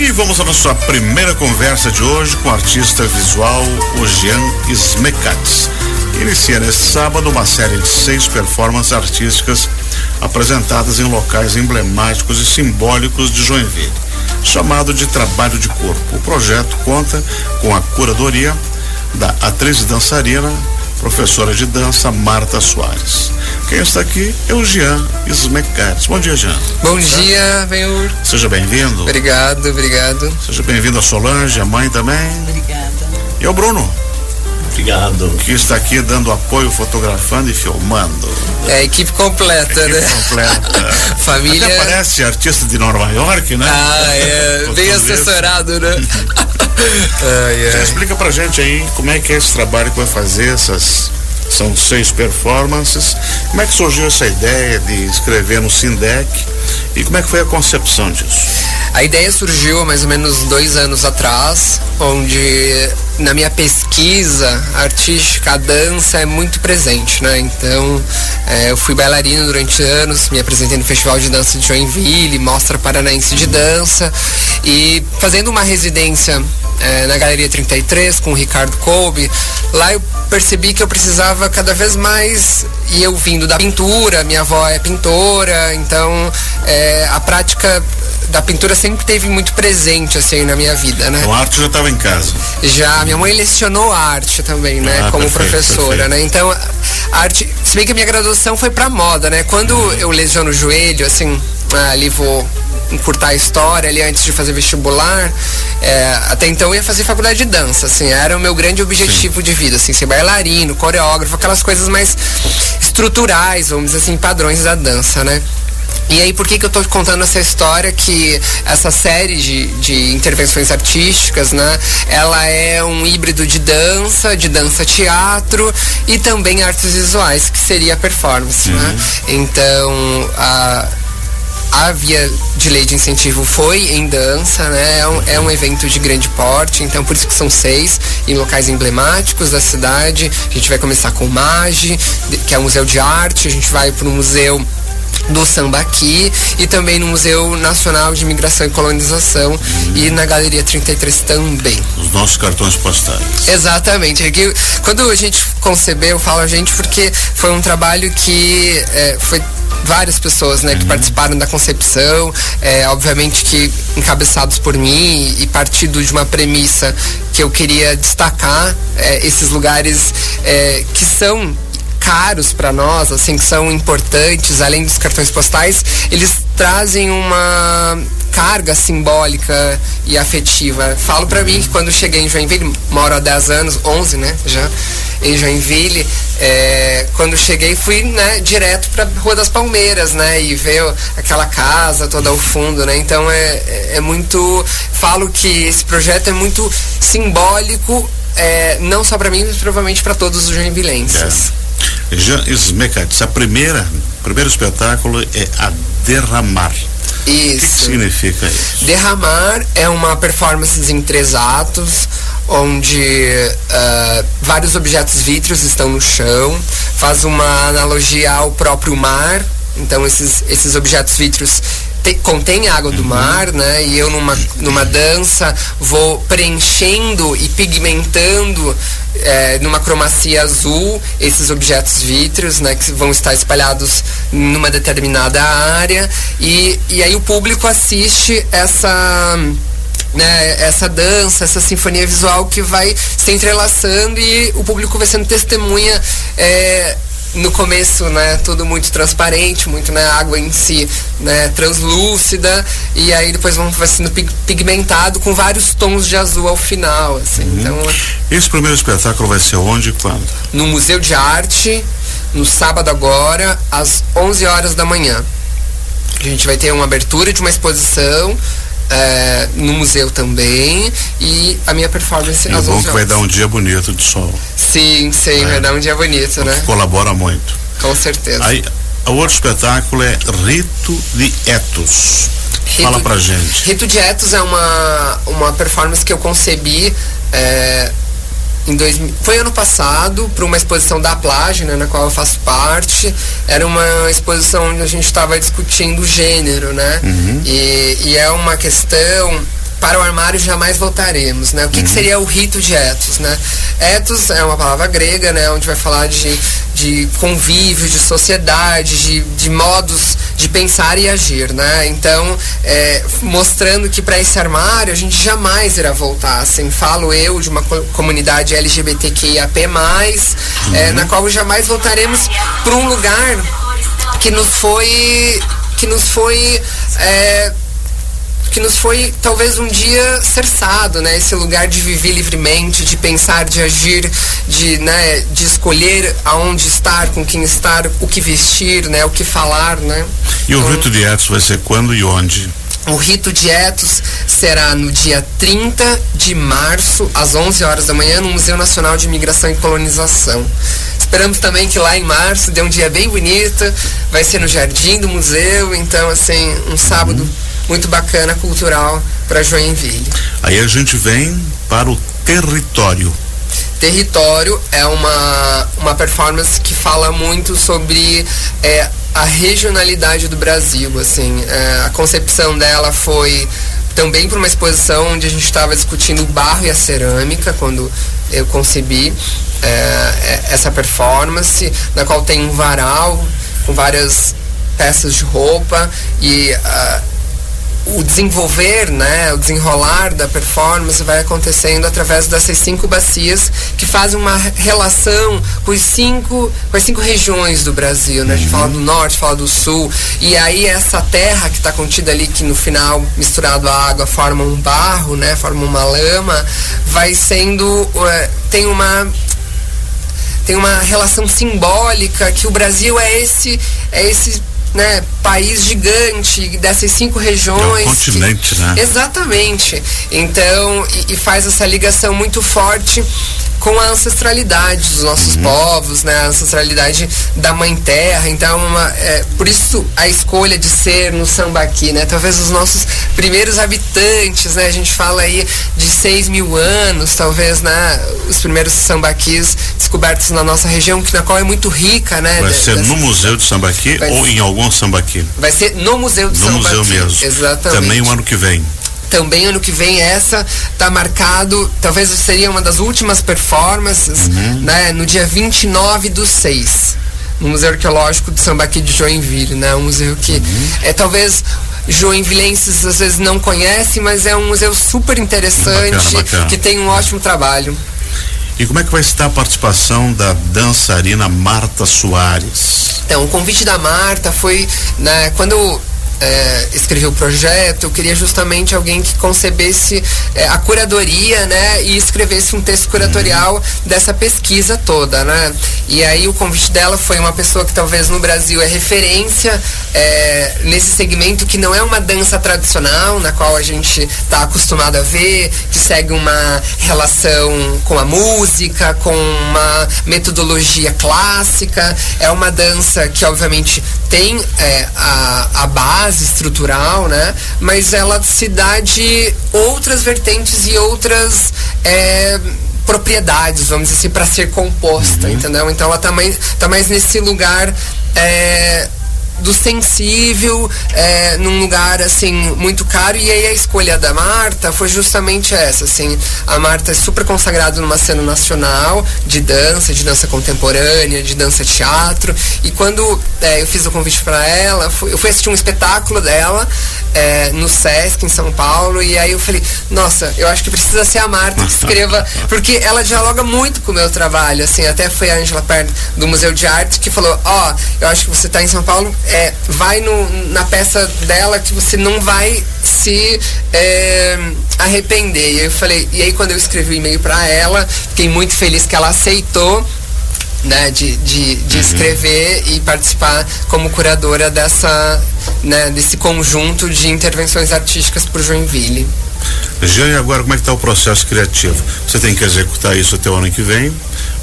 E vamos à nossa primeira conversa de hoje com o artista visual Ogian Smekats. Inicia neste sábado uma série de seis performances artísticas apresentadas em locais emblemáticos e simbólicos de Joinville, chamado de Trabalho de Corpo. O projeto conta com a curadoria da atriz e dançarina professora de dança Marta Soares. Quem está aqui é o Jean Smecates. Bom dia, Jean. Bom dia, Benhur. Seja bem-vindo. Obrigado, obrigado. Seja bem-vindo a Solange, a mãe também. Obrigada. E ao Bruno. Obrigado. Que está aqui dando apoio, fotografando e filmando. É a equipe completa, equipe né? completa. Família. Até parece artista de Nova York, né? Ah, é. Bem assessorado, né? ai, ai. explica pra gente aí como é que é esse trabalho que vai fazer essas são seis performances. Como é que surgiu essa ideia de escrever no Sindec e como é que foi a concepção disso? A ideia surgiu há mais ou menos dois anos atrás, onde na minha pesquisa artística a dança é muito presente, né? Então é, eu fui bailarina durante anos, me apresentei no Festival de Dança de Joinville, Mostra Paranaense de Dança. E fazendo uma residência é, na Galeria 33 com o Ricardo Kolbe, lá eu percebi que eu precisava cada vez mais, e eu vindo da pintura, minha avó é pintora, então é, a prática da pintura sempre teve muito presente assim na minha vida, né? Então, a arte já estava em casa. Já, minha mãe lecionou arte também, né, ah, como perfeito, professora, perfeito. né? Então, a arte, se bem que a minha graduação foi para moda, né? Quando uhum. eu lesiono o joelho, assim, ali vou encurtar a história ali antes de fazer vestibular, é, até então eu ia fazer faculdade de dança, assim, era o meu grande objetivo Sim. de vida, assim, ser bailarino, coreógrafo, aquelas coisas mais estruturais, vamos dizer assim, padrões da dança, né? E aí, por que, que eu estou contando essa história? Que essa série de, de intervenções artísticas, né? Ela é um híbrido de dança, de dança-teatro e também artes visuais, que seria a performance, né? uhum. né? Então, a a via de lei de incentivo foi em dança, né? É um, é um, evento de grande porte, então por isso que são seis em locais emblemáticos da cidade. A gente vai começar com o MAGE, que é o Museu de Arte, a gente vai para o Museu do Sambaqui e também no Museu Nacional de Imigração e Colonização hum. e na Galeria 33 também. Os nossos cartões postais. Exatamente. Aqui, é quando a gente concebeu, eu falo a gente porque foi um trabalho que é, foi várias pessoas né, que uhum. participaram da concepção, é, obviamente que encabeçados por mim e partindo de uma premissa que eu queria destacar é, esses lugares é, que são caros para nós, assim, que são importantes, além dos cartões postais, eles trazem uma carga simbólica e afetiva. Falo para mim que quando cheguei em Joinville, moro há 10 anos, 11, né, já, em Joinville, é, quando cheguei fui, né, direto para Rua das Palmeiras, né, e ver aquela casa toda ao fundo, né, então é, é muito, falo que esse projeto é muito simbólico, é, não só para mim, mas provavelmente para todos os joinvilenses. É. Jean Smekats, a primeira, o primeiro espetáculo é a Derramar. Isso. O que, que significa isso? Derramar é uma performance em três atos, onde uh, vários objetos vítreos estão no chão, faz uma analogia ao próprio mar. Então esses, esses objetos vítreos te, contém água do uhum. mar, né? E eu numa, numa dança vou preenchendo e pigmentando é, numa cromacia azul esses objetos vítreos, né? Que vão estar espalhados numa determinada área e, e aí o público assiste essa né, essa dança, essa sinfonia visual que vai se entrelaçando e o público vai sendo testemunha é, no começo, né, tudo muito transparente, muito, né, água em si, né, translúcida, e aí depois vão vai sendo pigmentado com vários tons de azul ao final, assim. Uhum. Então, esse primeiro espetáculo vai ser onde e quando? No Museu de Arte, no sábado agora, às 11 horas da manhã. A gente vai ter uma abertura de uma exposição é, no museu também e a minha performance e às bom que vai dar um dia bonito de sol. Sim, sim, é. vai dar um dia bonito, né? colabora muito. Com certeza. Aí, o outro espetáculo é Rito de Etos. Rito, Fala pra gente. Rito de Etos é uma, uma performance que eu concebi é, em dois, foi ano passado para uma exposição da Plage, né, na qual eu faço parte. Era uma exposição onde a gente estava discutindo o gênero, né? Uhum. E, e, é uma questão para o armário jamais voltaremos, né? O que, uhum. que, seria o rito de ethos, né? Ethos é uma palavra grega, né? Onde vai falar de, de convívio, de sociedade, de, de modos de pensar e agir, né? Então, é, mostrando que para esse armário a gente jamais irá voltar. Assim, falo eu de uma comunidade LGBTQIAP+, uhum. é, na qual jamais voltaremos para um lugar que nos foi que nos foi é, que nos foi talvez um dia cerçado, né? Esse lugar de viver livremente, de pensar, de agir, de, né, de escolher aonde estar, com quem estar, o que vestir, né? O que falar, né? E então, o rito de Etos vai ser quando e onde? O rito de Etos será no dia 30 de março, às 11 horas da manhã, no Museu Nacional de Imigração e Colonização. Esperamos também que lá em março dê um dia bem bonito, vai ser no jardim do museu, então assim, um sábado uhum muito bacana, cultural para Joinville. Aí a gente vem para o território. Território é uma, uma performance que fala muito sobre é, a regionalidade do Brasil. Assim, é, a concepção dela foi também para uma exposição onde a gente estava discutindo o barro e a cerâmica, quando eu concebi é, é essa performance, na qual tem um varal com várias peças de roupa e uh, o desenvolver, né, o desenrolar da performance vai acontecendo através dessas cinco bacias que fazem uma relação com os cinco, com as cinco regiões do Brasil, né? A gente uhum. fala do norte, fala do sul, e aí essa terra que está contida ali, que no final, misturado à água, forma um barro, né, forma uma lama, vai sendo, tem uma tem uma relação simbólica que o Brasil é esse é esse né, país gigante dessas cinco regiões. É um continente, que, né? Exatamente. Então, e, e, faz essa ligação muito forte com a ancestralidade dos nossos uhum. povos, né? A ancestralidade da mãe terra. Então, uma, é, por isso a escolha de ser no sambaqui, né? Talvez os nossos primeiros habitantes, né? A gente fala aí de 6 mil anos, talvez, né? Os primeiros sambaquis descobertos na nossa região, que na qual é muito rica, né? Vai ser no Museu de Sambaqui Vai ou em algum sambaqui? Vai ser no Museu de no Sambaqui. No museu mesmo. Exatamente. Também o ano que vem também ano que vem essa tá marcado, talvez seria uma das últimas performances, uhum. né, no dia 29 do 6, no Museu Arqueológico de Sambaqui de Joinville, né, um museu que uhum. é talvez joinvilenses às vezes não conhecem, mas é um museu super interessante, bacana, bacana. que tem um ótimo trabalho. E como é que vai estar a participação da dançarina Marta Soares? Então, o convite da Marta foi, né, quando é, escrevi o projeto, eu queria justamente alguém que concebesse é, a curadoria, né, e escrevesse um texto curatorial uhum. dessa pesquisa toda, né. E aí o convite dela foi uma pessoa que talvez no Brasil é referência é, nesse segmento que não é uma dança tradicional, na qual a gente está acostumado a ver, que segue uma relação com a música, com uma metodologia clássica. É uma dança que obviamente tem é, a, a base base estrutural, né? Mas ela se dá de outras vertentes e outras é, propriedades, vamos dizer assim, para ser composta, uhum. entendeu? Então ela tá mais, tá mais nesse lugar é, do sensível é, num lugar assim muito caro. E aí a escolha da Marta foi justamente essa assim. A Marta é super consagrada numa cena nacional de dança de dança contemporânea de dança teatro. E quando é, eu fiz o convite para ela fui, eu fui assistir um espetáculo dela é, no Sesc em São Paulo. E aí eu falei nossa eu acho que precisa ser a Marta que escreva porque ela dialoga muito com o meu trabalho assim. Até foi a Angela Perno do Museu de Arte que falou ó oh, eu acho que você está em São Paulo é, vai no, na peça dela que você não vai se é, arrepender. E eu falei, e aí quando eu escrevi o e-mail para ela, fiquei muito feliz que ela aceitou né, de, de, de uhum. escrever e participar como curadora dessa, né, desse conjunto de intervenções artísticas o Joinville. Jean, agora como é que está o processo criativo? Você tem que executar isso até o ano que vem,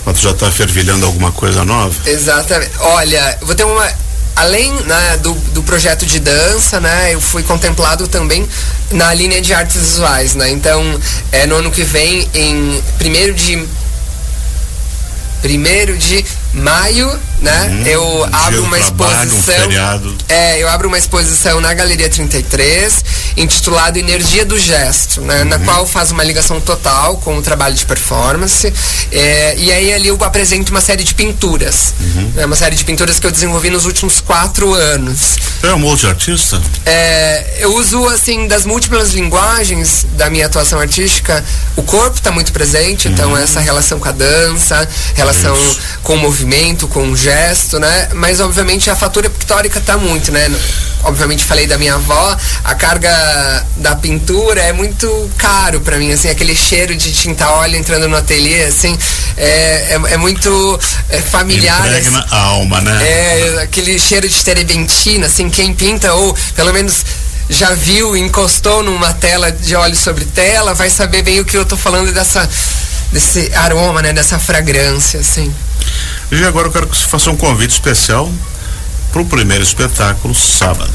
mas tu já está fervilhando alguma coisa nova? Exatamente. Olha, vou ter uma além né, do, do projeto de dança, né, eu fui contemplado também na linha de artes visuais, né? Então, é, no ano que vem, em primeiro de primeiro de maio, né? Hum, eu abro uma trabalho, exposição. Um é, eu abro uma exposição na Galeria 33, intitulado Energia do Gesto, né? Uhum. Na qual faz uma ligação total com o trabalho de performance. É, e aí ali eu apresento uma série de pinturas. Uhum. Né? Uma série de pinturas que eu desenvolvi nos últimos quatro anos. É um multiartista? É, eu uso, assim, das múltiplas linguagens da minha atuação artística, o corpo está muito presente, então uhum. essa relação com a dança, relação Isso. com o movimento, com o gesto, né? Mas obviamente a fatura pictórica está muito, né? Obviamente falei da minha avó, a carga da pintura é muito caro para mim, assim, aquele cheiro de tinta óleo entrando no ateliê, assim, é, é, é muito é familiar. Impregna assim, a alma, né? É, aquele cheiro de terebentina, assim, quem pinta, ou pelo menos já viu, encostou numa tela de óleo sobre tela, vai saber bem o que eu tô falando dessa desse aroma, né, dessa fragrância, assim. E agora eu quero que você faça um convite especial para o primeiro espetáculo sábado.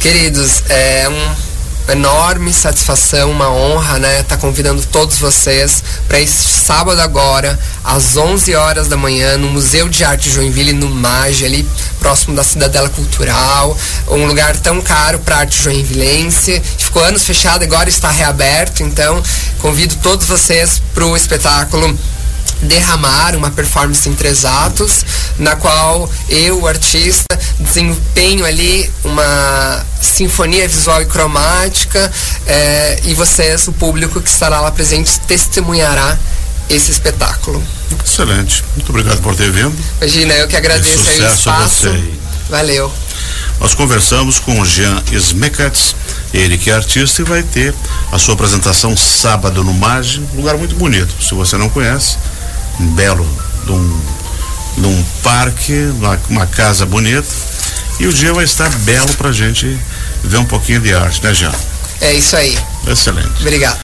Queridos, é um enorme satisfação, uma honra, né? Tá convidando todos vocês para esse sábado agora, às 11 horas da manhã, no Museu de Arte Joinville, no MAGE, ali próximo da Cidadela Cultural, um lugar tão caro para arte joinvilense. Ficou anos fechado, agora está reaberto, então convido todos vocês para o espetáculo derramar uma performance em três atos, na qual eu, o artista, desempenho ali uma sinfonia visual e cromática é, e vocês, o público que estará lá presente, testemunhará esse espetáculo. Excelente. Muito obrigado por ter vindo. Imagina, eu que agradeço aí o espaço. A você. Valeu. Nós conversamos com o Jean Smekatz, ele que é artista e vai ter a sua apresentação sábado no Mage, lugar muito bonito. Se você não conhece, belo de um, de um parque, uma, uma casa bonita. E o dia vai estar belo pra gente ver um pouquinho de arte, né, Jean? É isso aí. Excelente. Obrigado.